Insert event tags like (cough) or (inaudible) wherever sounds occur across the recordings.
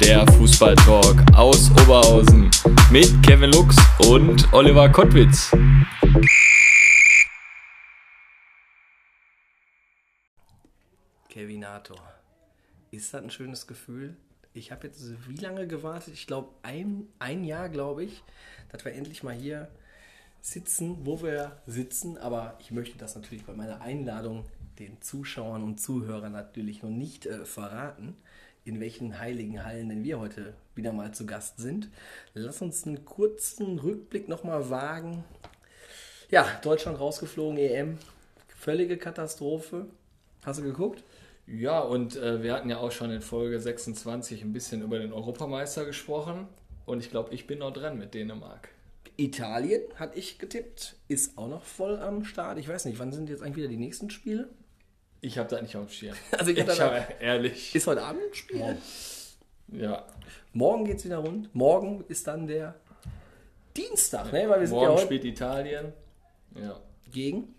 der Fußballtalk aus Oberhausen mit Kevin Lux und Oliver Kottwitz. Kevinator. Ist das ein schönes Gefühl? Ich habe jetzt wie lange gewartet? Ich glaube, ein, ein Jahr, glaube ich, dass wir endlich mal hier sitzen, wo wir sitzen. Aber ich möchte das natürlich bei meiner Einladung den Zuschauern und Zuhörern natürlich noch nicht äh, verraten, in welchen heiligen Hallen denn wir heute wieder mal zu Gast sind. Lass uns einen kurzen Rückblick nochmal wagen. Ja, Deutschland rausgeflogen, EM. Völlige Katastrophe. Hast du geguckt? Ja, und äh, wir hatten ja auch schon in Folge 26 ein bisschen über den Europameister gesprochen. Und ich glaube, ich bin noch dran mit Dänemark. Italien hatte ich getippt, ist auch noch voll am Start. Ich weiß nicht, wann sind jetzt eigentlich wieder die nächsten Spiele? Ich habe da nicht auf dem Schirm. (laughs) Also ich ich hab da- hab, ehrlich. Ist heute Abend ein Spiel? Ja. Morgen geht es wieder rund. Morgen ist dann der Dienstag, ne? Weil wir sind ja Morgen heute spielt Italien. Ja. gegen.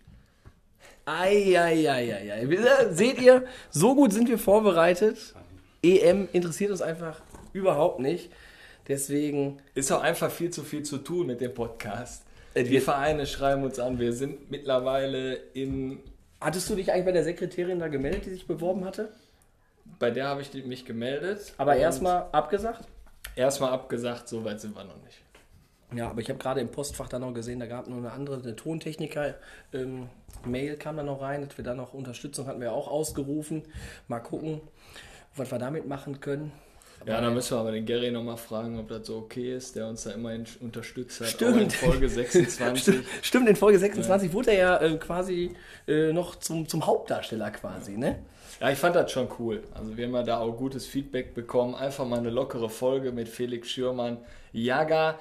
Eieieiei. Seht ihr, so gut sind wir vorbereitet. EM interessiert uns einfach überhaupt nicht. Deswegen Ist auch einfach viel zu viel zu tun mit dem Podcast. Äh, Die wir- Vereine schreiben uns an. Wir sind mittlerweile in. Hattest du dich eigentlich bei der Sekretärin da gemeldet, die sich beworben hatte? Bei der habe ich mich gemeldet. Aber erstmal abgesagt? Erstmal abgesagt, so weit sind wir noch nicht. Ja, aber ich habe gerade im Postfach dann noch gesehen, da gab noch eine andere, eine Tontechniker. Ähm, kam da noch rein, dass wir da noch Unterstützung hatten wir auch ausgerufen. Mal gucken, was wir damit machen können. Ja, dann müssen wir aber den Gary nochmal fragen, ob das so okay ist, der uns da immerhin unterstützt hat. Stimmt. In Folge 26. (laughs) Stimmt, in Folge 26 wurde er ja äh, quasi äh, noch zum, zum Hauptdarsteller quasi, ne? Ja, ich fand das schon cool. Also wir haben ja da auch gutes Feedback bekommen. Einfach mal eine lockere Folge mit Felix Schürmann, Jaga,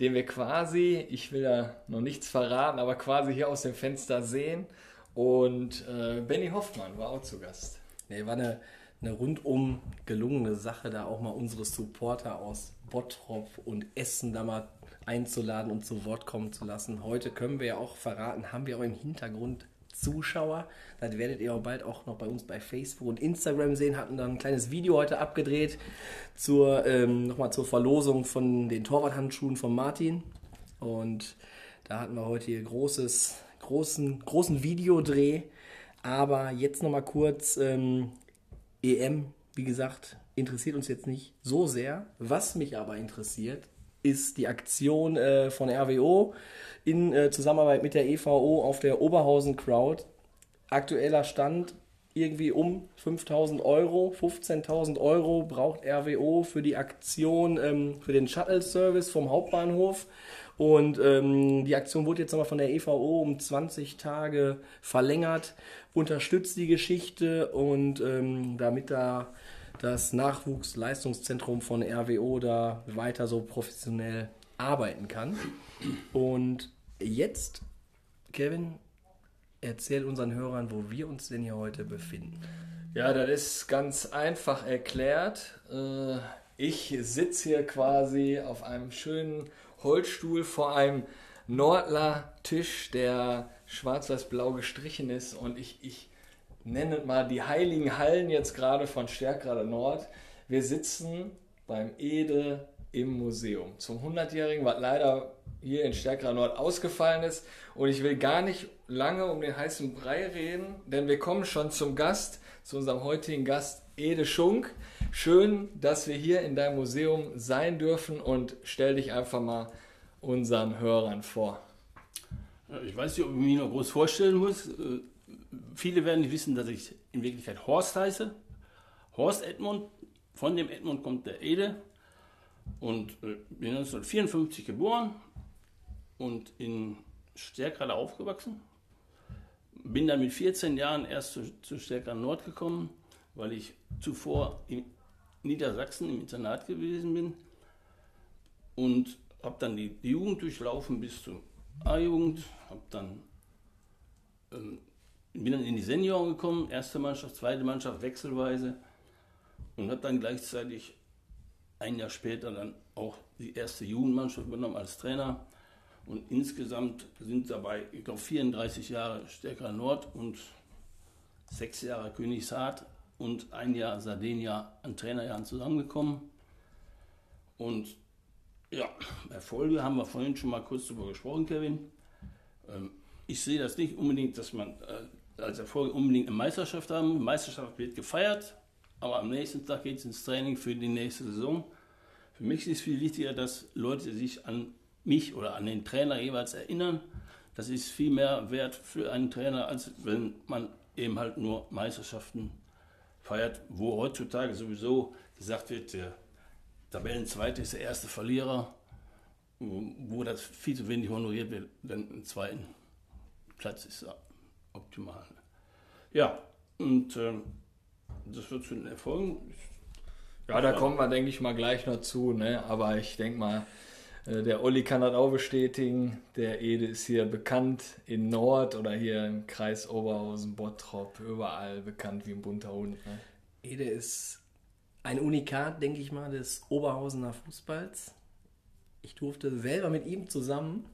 den wir quasi, ich will da noch nichts verraten, aber quasi hier aus dem Fenster sehen. Und äh, Benny Hoffmann war auch zu Gast. Nee, war eine, eine rundum gelungene Sache, da auch mal unsere Supporter aus Bottrop und Essen da mal einzuladen und zu Wort kommen zu lassen. Heute können wir ja auch verraten, haben wir auch im Hintergrund Zuschauer. Das werdet ihr auch bald auch noch bei uns bei Facebook und Instagram sehen. Hatten dann ein kleines Video heute abgedreht zur ähm, nochmal zur Verlosung von den Torwarthandschuhen von Martin. Und da hatten wir heute hier großes, großen, großen Videodreh. Aber jetzt nochmal kurz ähm, EM, wie gesagt, interessiert uns jetzt nicht so sehr. Was mich aber interessiert, ist die Aktion äh, von RWO in äh, Zusammenarbeit mit der EVO auf der Oberhausen Crowd. Aktueller Stand irgendwie um 5000 Euro, 15.000 Euro braucht RWO für die Aktion, ähm, für den Shuttle-Service vom Hauptbahnhof. Und ähm, die Aktion wurde jetzt nochmal von der EVO um 20 Tage verlängert, unterstützt die Geschichte und ähm, damit da das Nachwuchsleistungszentrum von RWO da weiter so professionell arbeiten kann. Und jetzt, Kevin, erzähl unseren Hörern, wo wir uns denn hier heute befinden. Ja, das ist ganz einfach erklärt. Äh, Ich sitze hier quasi auf einem schönen Holzstuhl vor einem Nordler Tisch, der schwarz-weiß-blau gestrichen ist und ich, ich nenne mal die heiligen Hallen jetzt gerade von Stärkrade Nord. Wir sitzen beim Ede im Museum zum 100-Jährigen, was leider hier in Stärkrade Nord ausgefallen ist. Und ich will gar nicht lange um den heißen Brei reden, denn wir kommen schon zum Gast, zu unserem heutigen Gast Ede Schunk. Schön, dass wir hier in deinem Museum sein dürfen und stell dich einfach mal unseren Hörern vor. Ja, Ich weiß nicht, ob ich mich noch groß vorstellen muss. Äh, Viele werden nicht wissen, dass ich in Wirklichkeit Horst heiße. Horst Edmund. Von dem Edmund kommt der Ede. Und äh, bin 1954 geboren und in Stärkrade aufgewachsen. Bin dann mit 14 Jahren erst zu, zu Stärkrade Nord gekommen, weil ich zuvor in Niedersachsen im Internat gewesen bin und habe dann die, Jugend durchlaufen bis zum A-Jugend, habe dann ähm, bin dann in die Senioren gekommen, erste Mannschaft, zweite Mannschaft, wechselweise und habe dann gleichzeitig ein Jahr später dann auch die erste Jugendmannschaft übernommen als Trainer. Und insgesamt sind dabei, ich glaube, 34 Jahre Stärker Nord und sechs Jahre Königshardt und ein Jahr Sardinia an Trainerjahren zusammengekommen. Und ja, Erfolge haben wir vorhin schon mal kurz darüber gesprochen, Kevin. Ähm, ich sehe das nicht unbedingt, dass man äh, als Erfolg unbedingt eine Meisterschaft haben muss. Meisterschaft wird gefeiert, aber am nächsten Tag geht es ins Training für die nächste Saison. Für mich ist es viel wichtiger, dass Leute sich an mich oder an den Trainer jeweils erinnern. Das ist viel mehr wert für einen Trainer, als wenn man eben halt nur Meisterschaften feiert, wo heutzutage sowieso gesagt wird, der Tabellenzweite ist der erste Verlierer, wo das viel zu wenig honoriert wird, denn im zweiten Platz ist optimal. Ja, und äh, das wird zu den Erfolgen. Ja, da kommen wir, denke ich mal, gleich noch zu. Ne? Aber ich denke mal, der Olli kann das auch bestätigen. Der Ede ist hier bekannt in Nord oder hier im Kreis Oberhausen, Bottrop, überall bekannt wie ein bunter Hund. Ne? Ede ist ein Unikat, denke ich mal, des Oberhausener Fußballs. Ich durfte selber mit ihm zusammen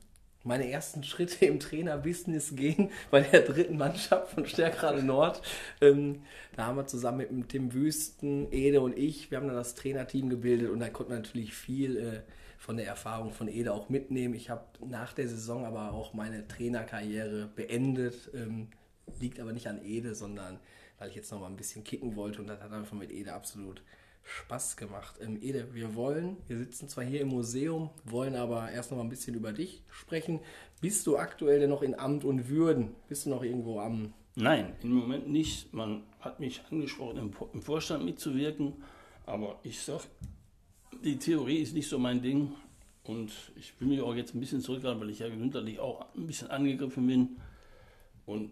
meine ersten Schritte im Trainerbusiness gehen (laughs) bei der dritten Mannschaft von Stärkrade Nord. Ähm, da haben wir zusammen mit Tim Wüsten, Ede und ich, wir haben dann das Trainerteam gebildet und da konnten wir natürlich viel äh, von der Erfahrung von Ede auch mitnehmen. Ich habe nach der Saison aber auch meine Trainerkarriere beendet. Ähm, liegt aber nicht an Ede, sondern weil ich jetzt noch mal ein bisschen kicken wollte und das hat einfach mit Ede absolut Spaß gemacht. Ähm, Ede, wir wollen, wir sitzen zwar hier im Museum, wollen aber erst noch mal ein bisschen über dich sprechen. Bist du aktuell denn noch in Amt und Würden? Bist du noch irgendwo am... Nein, im Moment nicht. Man hat mich angesprochen, im, im Vorstand mitzuwirken, aber ich sag, die Theorie ist nicht so mein Ding und ich will mich auch jetzt ein bisschen zurückhalten, weil ich ja gesundheitlich auch ein bisschen angegriffen bin und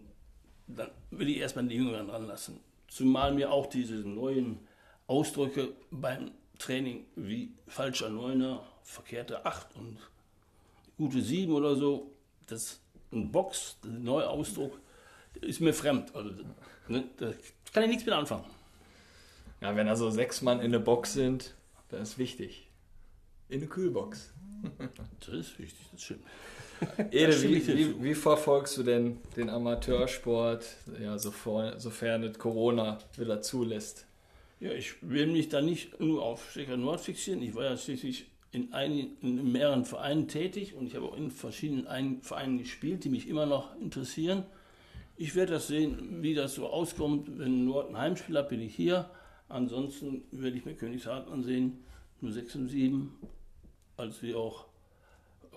dann will ich erstmal die Jüngeren dran lassen. Zumal mir auch diese neuen Ausdrücke beim Training wie falscher Neuner, verkehrte 8 und gute 7 oder so, das ein Box, der neue Ausdruck, ist mir fremd. Also, ne, da kann ich nichts mit anfangen. Ja, wenn also sechs Mann in der Box sind, das ist wichtig. In eine Kühlbox. das ist wichtig, das stimmt. (laughs) Ede, wie, wie, wie, verfolgst du denn den Amateursport, ja, sofern es Corona wieder zulässt? Ja, ich will mich da nicht nur auf Stecker Nord fixieren. Ich war ja schließlich in, einigen, in mehreren Vereinen tätig und ich habe auch in verschiedenen Vereinen gespielt, die mich immer noch interessieren. Ich werde das sehen, wie das so auskommt. Wenn Nord ein Heimspiel hat, bin ich hier. Ansonsten werde ich mir Königshardt ansehen. Nur 6 und 7. Als wir auch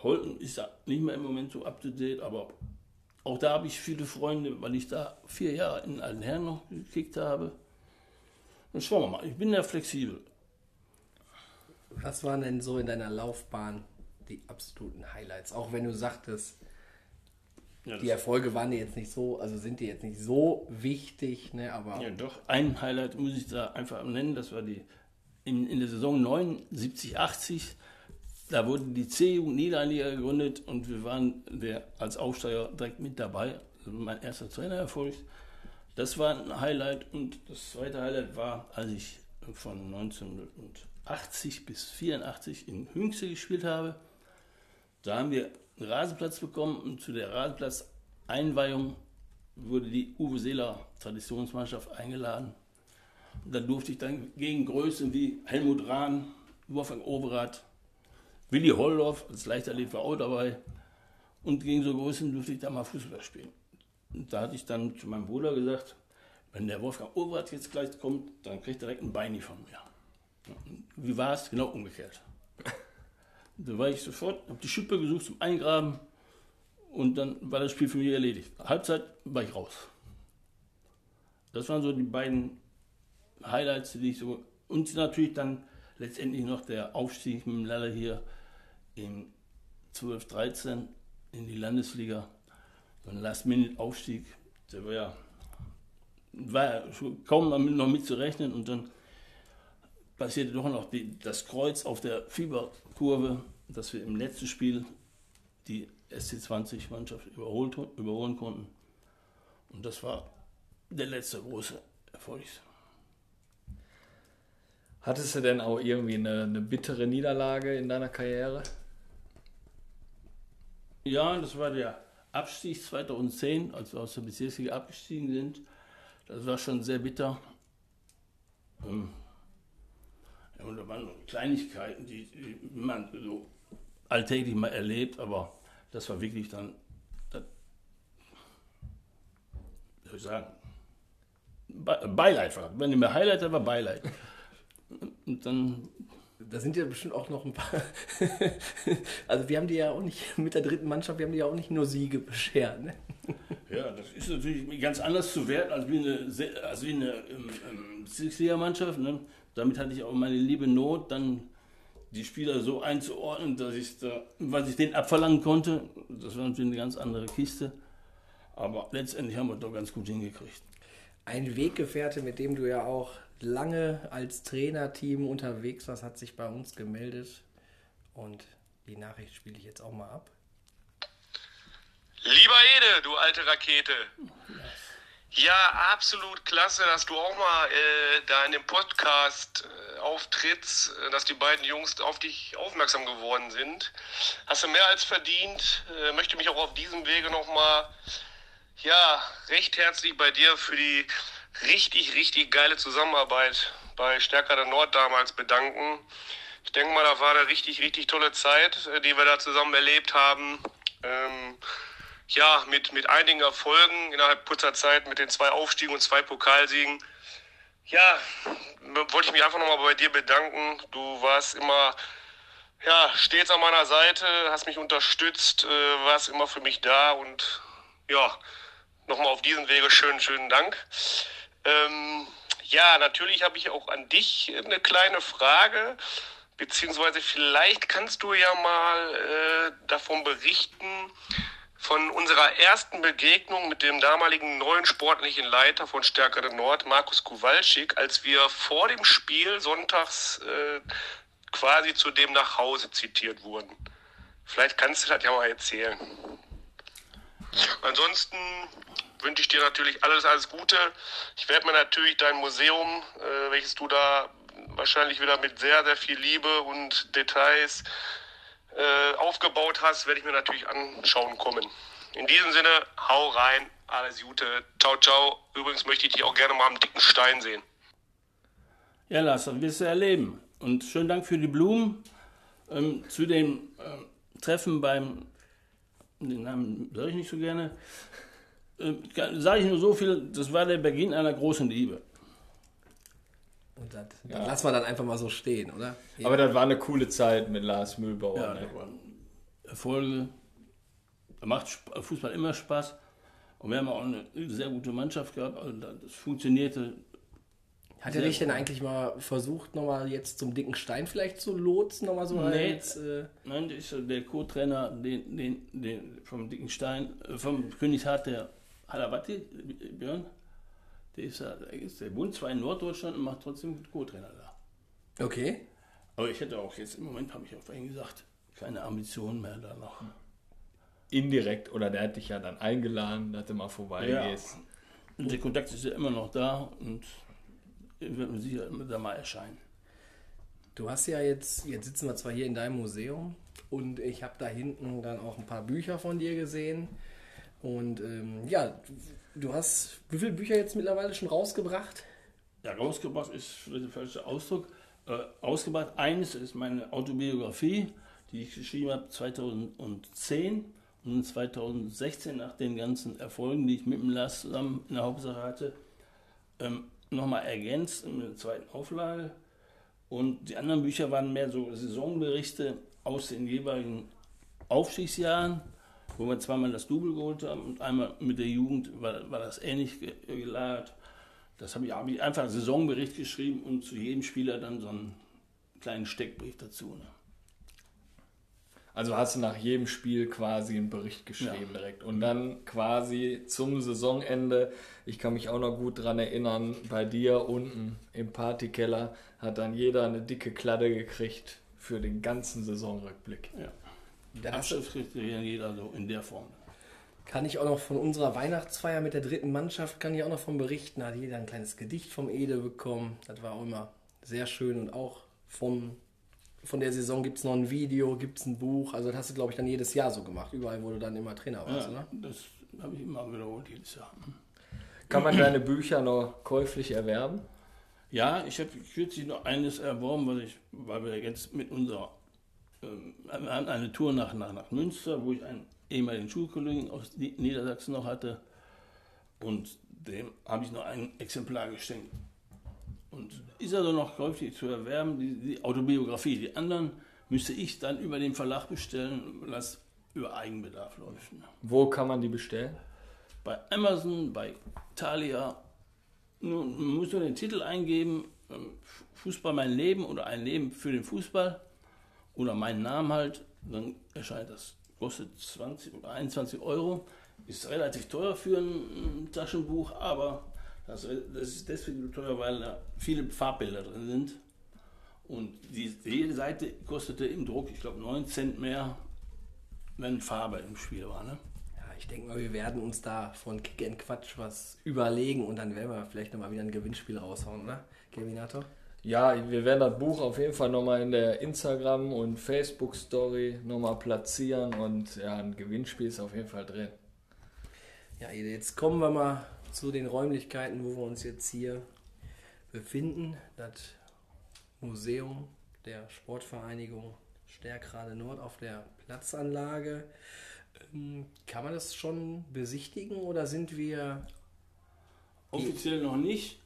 Holten ist nicht mehr im Moment so up to date, aber auch da habe ich viele Freunde, weil ich da vier Jahre in alten Herren noch gekickt habe. Dann schauen wir mal. Ich bin ja flexibel. Was waren denn so in deiner Laufbahn die absoluten Highlights? Auch wenn du sagtest, ja, die Erfolge waren dir jetzt nicht so, also sind dir jetzt nicht so wichtig, ne? Aber ja, doch. Ein Highlight muss ich da einfach nennen. Das war die in, in der Saison 79, 80. Da wurde die C-Jugend Niederliga gegründet und wir waren der, als Aufsteiger direkt mit dabei. Also mein erster Trainererfolg. Das war ein Highlight und das zweite Highlight war, als ich von 1980 bis 84 in Hünxe gespielt habe. Da haben wir einen Rasenplatz bekommen und zu der Rasenplatz-Einweihung wurde die Uwe Seeler Traditionsmannschaft eingeladen. Und da durfte ich dann gegen Größen wie Helmut Rahn, Wolfgang Overath, Willi Holdorf als Leichtathlet war auch dabei. Und gegen so Größen durfte ich da mal Fußball spielen. Und da hatte ich dann zu meinem Bruder gesagt, wenn der Wolfgang Overath jetzt gleich kommt, dann kriegt er direkt ein Beini von mir. Wie war es? Genau umgekehrt. Da war ich sofort, habe die Schippe gesucht zum Eingraben und dann war das Spiel für mich erledigt. Halbzeit war ich raus. Das waren so die beiden Highlights, die ich so. Und natürlich dann letztendlich noch der Aufstieg mit dem Lalle hier in 12, 13 in die Landesliga so ein Last-Minute-Aufstieg, der war ja, war kaum noch mitzurechnen und dann passierte doch noch die, das Kreuz auf der Fieberkurve, dass wir im letzten Spiel die SC20-Mannschaft überholt, überholen konnten. Und das war der letzte große Erfolg. Hattest du denn auch irgendwie eine, eine bittere Niederlage in deiner Karriere? Ja, das war der Abstieg 2010, als wir aus der Bezirksliga abgestiegen sind. Das war schon sehr bitter. Ähm, und da waren Kleinigkeiten, die, die man so alltäglich mal erlebt, aber das war wirklich dann, das, wie soll ich sagen, Beileid war. Wenn ich mir Highlight, war Beileid. Und dann da sind ja bestimmt auch noch ein paar. (laughs) also wir haben die ja auch nicht mit der dritten Mannschaft, wir haben die ja auch nicht nur Siege beschert. Ne? Ja, das ist natürlich ganz anders zu werten als wie eine, als wie eine ähm, ähm, Six-Liga-Mannschaft. Ne? Damit hatte ich auch meine liebe Not, dann die Spieler so einzuordnen, dass ich da, was ich denen abverlangen konnte. Das war natürlich eine ganz andere Kiste. Aber letztendlich haben wir doch ganz gut hingekriegt. Ein Weggefährte, mit dem du ja auch lange als Trainerteam unterwegs warst, hat sich bei uns gemeldet. Und die Nachricht spiele ich jetzt auch mal ab. Lieber Ede, du alte Rakete. Ja, absolut klasse, dass du auch mal äh, da in dem Podcast äh, auftrittst, äh, dass die beiden Jungs auf dich aufmerksam geworden sind. Hast du mehr als verdient. Äh, möchte mich auch auf diesem Wege nochmal, ja, recht herzlich bei dir für die richtig, richtig geile Zusammenarbeit bei Stärker der Nord damals bedanken. Ich denke mal, da war eine richtig, richtig tolle Zeit, äh, die wir da zusammen erlebt haben. Ähm, ja, mit, mit einigen Erfolgen innerhalb kurzer Zeit, mit den zwei Aufstiegen und zwei Pokalsiegen. Ja, wollte ich mich einfach nochmal bei dir bedanken. Du warst immer ja, stets an meiner Seite, hast mich unterstützt, äh, warst immer für mich da und ja, nochmal auf diesem Wege schönen, schönen Dank. Ähm, ja, natürlich habe ich auch an dich eine kleine Frage, beziehungsweise vielleicht kannst du ja mal äh, davon berichten, von unserer ersten Begegnung mit dem damaligen neuen sportlichen Leiter von Stärkere Nord, Markus Kowalczyk, als wir vor dem Spiel sonntags äh, quasi zu dem nach Hause zitiert wurden. Vielleicht kannst du das ja mal erzählen. Ansonsten wünsche ich dir natürlich alles, alles Gute. Ich werde mir natürlich dein Museum, äh, welches du da wahrscheinlich wieder mit sehr, sehr viel Liebe und Details äh, aufgebaut hast, werde ich mir natürlich anschauen kommen. In diesem Sinne, hau rein, alles Gute, ciao, ciao. Übrigens möchte ich dich auch gerne mal am dicken Stein sehen. Ja, Lars, das wirst du erleben. Und schönen Dank für die Blumen. Ähm, zu dem äh, Treffen beim, den Namen sage ich nicht so gerne, äh, sage ich nur so viel, das war der Beginn einer großen Liebe. Und das, ja. das lassen wir dann einfach mal so stehen, oder? Ja. Aber das war eine coole Zeit mit Lars Mühlbauer. Ja, ne? Erfolge. Da macht Fußball immer Spaß. Und wir haben auch eine sehr gute Mannschaft gehabt. Also das funktionierte. Hat er dich denn eigentlich mal versucht, nochmal jetzt zum dicken Stein vielleicht zu lotsen? Nochmal so nee, als, äh Nein, der, ist der Co-Trainer den, den, den, vom dicken Stein, äh, vom König Hart, der Halawati, Björn, der ist, der wohnt zwar in Norddeutschland und macht trotzdem Co-Trainer da. Okay. Aber ich hätte auch jetzt im Moment, habe ich auch vorhin gesagt, keine Ambitionen mehr da noch. Indirekt, oder der hat dich ja dann eingeladen, dass du mal vorbeigehst. Ja. Und der Kontakt ist ja immer noch da und wird mir sicher da mal erscheinen. Du hast ja jetzt, jetzt sitzen wir zwar hier in deinem Museum und ich habe da hinten dann auch ein paar Bücher von dir gesehen. Und ähm, ja, Du hast wie viele Bücher jetzt mittlerweile schon rausgebracht? Ja, rausgebracht ist der falsche Ausdruck. Äh, ausgebracht, eines ist meine Autobiografie, die ich geschrieben habe 2010 und 2016 nach den ganzen Erfolgen, die ich mit dem Lars zusammen in der Hauptsache hatte, ähm, nochmal ergänzt in der zweiten Auflage. Und die anderen Bücher waren mehr so Saisonberichte aus den jeweiligen Aufstiegsjahren wo wir zweimal das Double geholt haben und einmal mit der Jugend war, war das ähnlich gelagert. Das habe ich, hab ich einfach einen Saisonbericht geschrieben und zu jedem Spieler dann so einen kleinen Steckbrief dazu. Ne? Also hast du nach jedem Spiel quasi einen Bericht geschrieben ja. direkt. Und dann quasi zum Saisonende, ich kann mich auch noch gut daran erinnern, bei dir unten im Partykeller hat dann jeder eine dicke Kladde gekriegt für den ganzen Saisonrückblick. Ja. Da hast du- Abschlusskriterien jeder so in der Form. Kann ich auch noch von unserer Weihnachtsfeier mit der dritten Mannschaft, kann ich auch noch von berichten. Da hat jeder ein kleines Gedicht vom Ede bekommen. Das war auch immer sehr schön und auch vom, von der Saison gibt es noch ein Video, gibt es ein Buch. Also das hast du, glaube ich, dann jedes Jahr so gemacht. Überall, wo du dann immer Trainer warst, Ja, oder? das habe ich immer wiederholt jedes Jahr. Kann man deine Bücher noch käuflich erwerben? Ja, ich habe kürzlich noch eines erworben, was ich, weil wir jetzt mit unserer, eine Tour nach, nach, nach Münster, wo ich einen ehemaligen Schulkollegen aus Ni- Niedersachsen noch hatte und dem habe ich noch ein Exemplar geschenkt. Und ist also noch käuflich zu erwerben, die, die Autobiografie. Die anderen müsste ich dann über den Verlag bestellen, das über Eigenbedarf läuft. Ne? Wo kann man die bestellen? bei Amazon, bei Thalia. Nur, man muss nur den Titel eingeben, ähm, Fußball mein Leben oder ein Leben für den Fußball oder meinen Namen halt, dann erscheint das. Kostet 20 oder 21 Euro, ist relativ teuer für ein, Taschenbuch, aber das, ist deswegen teuer, weil da viele Farbbilder drin sind. Und die, jede Seite kostete im Druck, ich glaube, 9 Cent mehr, wenn Farbe im Spiel war. Ne? Ja, ich denke mal, wir werden uns da von Kick and Quatsch was überlegen und dann werden wir vielleicht nochmal wieder ein Gewinnspiel raushauen, ne? Kevinator? Ja, wir werden das Buch auf jeden Fall nochmal in der Instagram- und Facebook-Story nochmal platzieren und ja, ein Gewinnspiel ist auf jeden Fall drin. Ja, jetzt kommen wir mal zu den Räumlichkeiten, wo wir uns jetzt hier befinden. Das Museum der Sportvereinigung Stärkrade Nord auf der Platzanlage. Ähm, Kann man das schon besichtigen oder sind wir Offiziell noch nicht.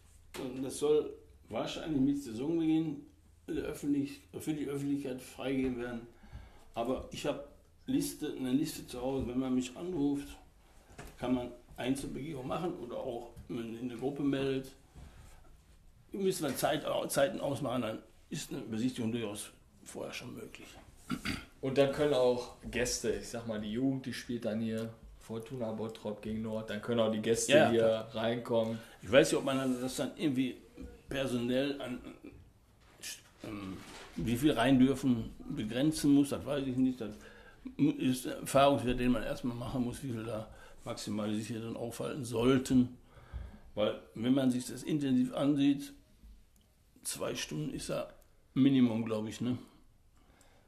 Das soll wahrscheinlich mit Saisonbeginn der öffentlich, für die Öffentlichkeit freigegeben werden. Aber ich habe Liste, eine Liste zu Hause. Wenn man mich anruft, kann man Einzelbegehung machen oder auch in eine Gruppe meldet. Müssen wir Zeit, Zeiten ausmachen, dann ist eine Besichtigung durchaus vorher schon möglich. Und dann können auch Gäste, ich sag mal, die Jugend, die spielt dann hier Fortuna Bottrop gegen Nord, dann können auch die Gäste Ja, hier reinkommen. Ich weiß nicht, ob man das dann irgendwie personell an ähm, wie viel rein dürfen begrenzen muss, das weiß ich nicht. Das ist Erfahrungswert, den man erstmal machen muss, wie viel da maximal sich hier dann aufhalten sollten. Weil wenn man sich das intensiv ansieht, zwei Stunden ist ja Minimum, glaube ich. Ne?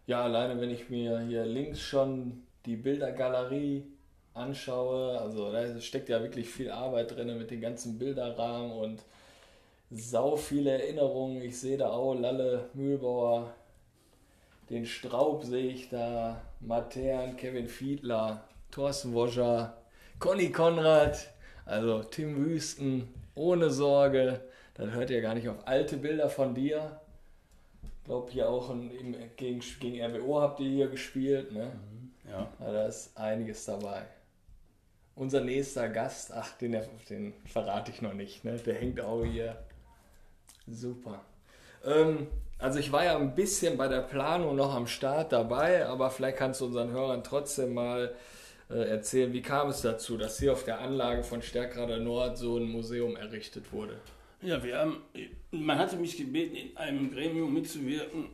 Ja, alleine wenn ich mir hier links schon die Bildergalerie anschaue, also da steckt ja wirklich viel Arbeit drin mit den ganzen Bilderrahmen und sau viele Erinnerungen. Ich sehe da auch Lalle Mühlbauer, den Straub sehe ich da, Matern, Kevin Fiedler, Thorsten Woscher, Conny Konrad, also Tim Wüsten, ohne Sorge. Das hört ihr gar nicht auf. Alte Bilder von dir. Ich glaube, hier auch in, im, gegen, gegen RWO habt ihr hier gespielt. Ne? Ja. Ja, da ist einiges dabei. Unser nächster Gast, ach, den, den verrate ich noch nicht, ne? der hängt auch hier. Super. Ähm, also ich war ja ein bisschen bei der Planung noch am Start dabei, aber vielleicht kannst du unseren Hörern trotzdem mal äh, erzählen, wie kam es dazu, dass hier auf der Anlage von Stärkrader Nord so ein Museum errichtet wurde. Ja, wir haben, man hatte mich gebeten, in einem Gremium mitzuwirken,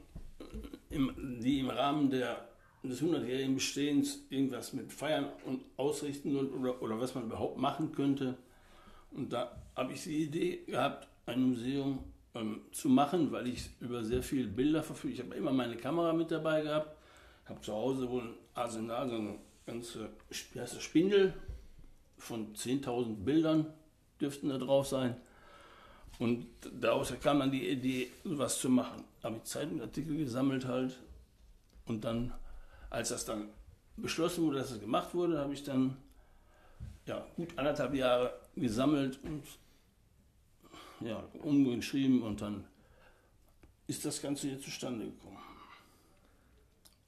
im, die im Rahmen der, des 100-jährigen Bestehens irgendwas mit Feiern und ausrichten soll oder, oder was man überhaupt machen könnte. Und da habe ich die Idee gehabt, ein Museum ähm, zu machen, weil ich über sehr viele Bilder verfüge. Ich habe immer meine Kamera mit dabei gehabt, habe zu Hause wohl ein Arsenal, so eine ganze das, Spindel von 10.000 Bildern dürften da drauf sein. Und daraus kam dann die Idee, sowas zu machen. Habe ich Zeitungsartikel gesammelt halt. Und dann, als das dann beschlossen wurde, dass es gemacht wurde, habe ich dann ja, gut anderthalb Jahre gesammelt und ja, umgeschrieben und dann ist das Ganze hier zustande gekommen.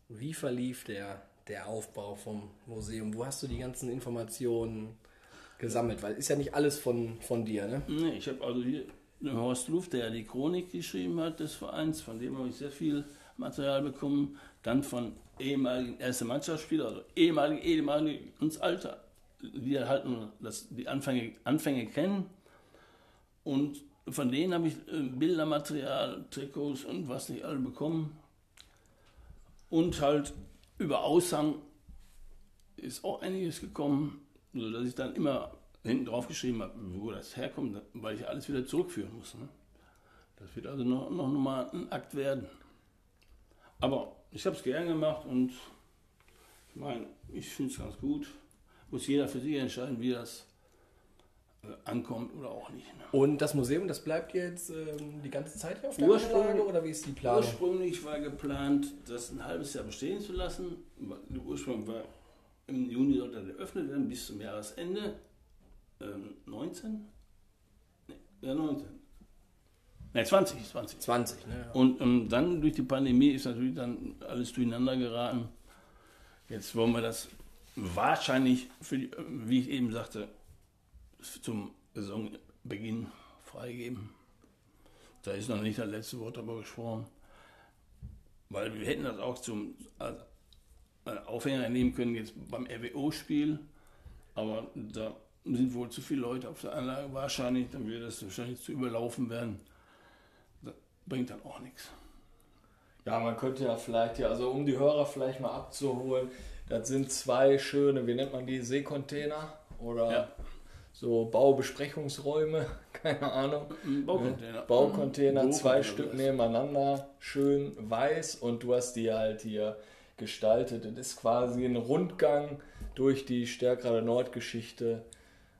Wie verlief der, der Aufbau vom Museum? Wo hast du die ganzen Informationen gesammelt? Weil ist ja nicht alles von, von dir, ne? Nee, ich habe also hier den Horst Luft, der ja die Chronik geschrieben hat des Vereins, von dem habe ich sehr viel Material bekommen. Dann von ehemaligen erste Mannschaftsspielern, also ehemaligen, ehemaligen, uns Alter, die halt nur das, die Anfänge, Anfänge kennen. Und von denen habe ich äh, Bildermaterial, Trikots und was nicht alle bekommen. Und halt über Aushang ist auch einiges gekommen, sodass ich dann immer hinten drauf geschrieben habe, wo das herkommt, weil ich alles wieder zurückführen muss. Ne? Das wird also noch, noch mal ein Akt werden. Aber ich habe es gern gemacht und ich meine, ich finde es ganz gut. Muss jeder für sich entscheiden, wie das ankommt oder auch nicht. Ne? Und das Museum, das bleibt jetzt ähm, die ganze Zeit hier auf der Anlage oder wie ist die Planung? Ursprünglich war geplant, das ein halbes Jahr bestehen zu lassen. Ursprung war, im Juni sollte er eröffnet werden bis zum Jahresende. Ähm, 19? Nee, ja, 19. Ne, 20, 20. 20, ne? Ja. Und ähm, dann durch die Pandemie ist natürlich dann alles durcheinander geraten. Jetzt wollen wir das wahrscheinlich, für die, wie ich eben sagte, zum Saisonbeginn freigeben. Da ist noch nicht das letzte Wort darüber gesprochen. Weil wir hätten das auch zum Aufhänger nehmen können jetzt beim RWO-Spiel. Aber da sind wohl zu viele Leute auf der Anlage wahrscheinlich. Dann wird das wahrscheinlich zu überlaufen werden. Das bringt dann auch nichts. Ja, man könnte ja vielleicht, ja, also um die Hörer vielleicht mal abzuholen, das sind zwei schöne, wie nennt man die, Seekontainer oder Ja. So Baubesprechungsräume, (laughs) keine Ahnung. Baucontainer. Baucontainer, Mhm. zwei Baucontainer, Stück nebeneinander, schön weiß und du hast die halt hier gestaltet. Das ist quasi ein Rundgang durch die Stärkrade Nordgeschichte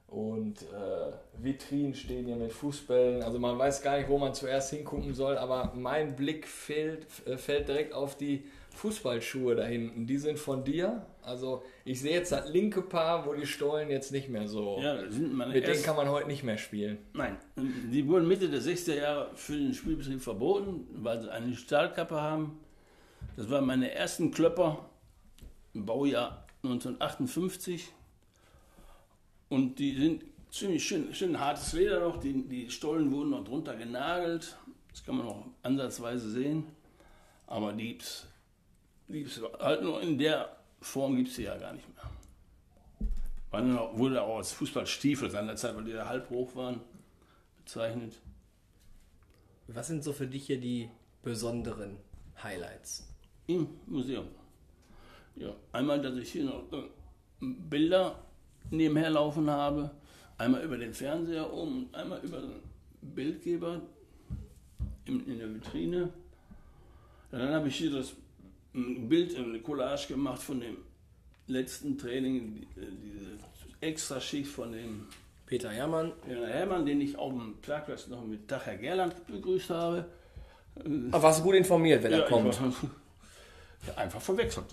und äh, Vitrinen stehen hier mit Fußbällen. Also man weiß gar nicht, wo man zuerst hingucken soll, aber mein Blick fällt, äh, fällt direkt auf die Fußballschuhe da hinten. Die sind von dir. Also ich sehe jetzt das linke Paar, wo die Stollen jetzt nicht mehr so. Ja, das sind meine mit denen kann man heute nicht mehr spielen. Nein, die wurden Mitte der 60er Jahre für den Spielbetrieb verboten, weil sie eine Stahlkappe haben. Das waren meine ersten Klöpper im Baujahr 1958. Und die sind ziemlich schön, schön hartes Leder noch. Die, die Stollen wurden noch drunter genagelt. Das kann man noch ansatzweise sehen. Aber die die gibt's halt nur in der Form gibt es sie ja gar nicht mehr. Noch, wurde auch als Fußballstiefel seinerzeit, weil die ja halb hoch waren, bezeichnet. Was sind so für dich hier die besonderen Highlights? Im Museum. Ja, einmal, dass ich hier noch äh, Bilder nebenher laufen habe. Einmal über den Fernseher oben und einmal über den Bildgeber in, in der Vitrine. Dann habe ich hier das ein Bild, eine Collage gemacht von dem letzten Training, äh, diese extra Schicht von dem Peter Herrmann. Werner Herrmann, den ich auf dem Parkplatz noch mit Dacher Gerland begrüßt habe. Aber warst du gut informiert, wenn er Ja, kommt? ich war- Ja, (laughs) einfach verwechselt.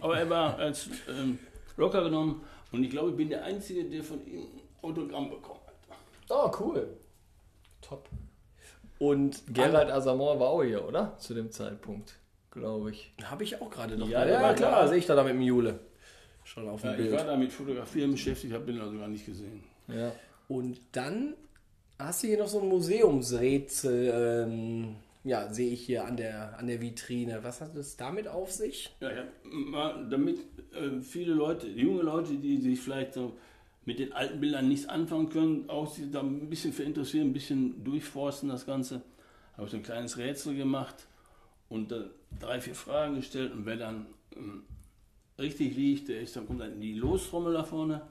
Aber er war als ähm, locker genommen und ich glaube, ich bin der Einzige, der von ihm ein Autogramm bekommen hat. Oh, cool. Top. Und Gerald Asamoah war auch hier, oder? Zu dem Zeitpunkt, glaube ich. Habe ich auch gerade noch. Ja, Ja, klar, sehe ich da, da mit dem Jule. Schon auf dem Ja, ich Bild. war da mit Fotografieren beschäftigt, habe Bilder sogar nicht gesehen. Ja. Und dann hast du hier noch so ein Museumsrätsel, ähm, ja, sehe ich hier an der, an der Vitrine. Was hat es damit auf sich? Ja, ja, mal damit äh, viele Leute, junge Leute, die sich vielleicht so mit den alten Bildern nichts anfangen können, auch sich da ein bisschen für interessieren, ein bisschen durchforsten das Ganze, habe ich so ein kleines Rätsel gemacht und dann drei, vier Fragen gestellt und wer dann ähm, richtig liegt, der ist dann kommt dann in die Lostrommel da vorne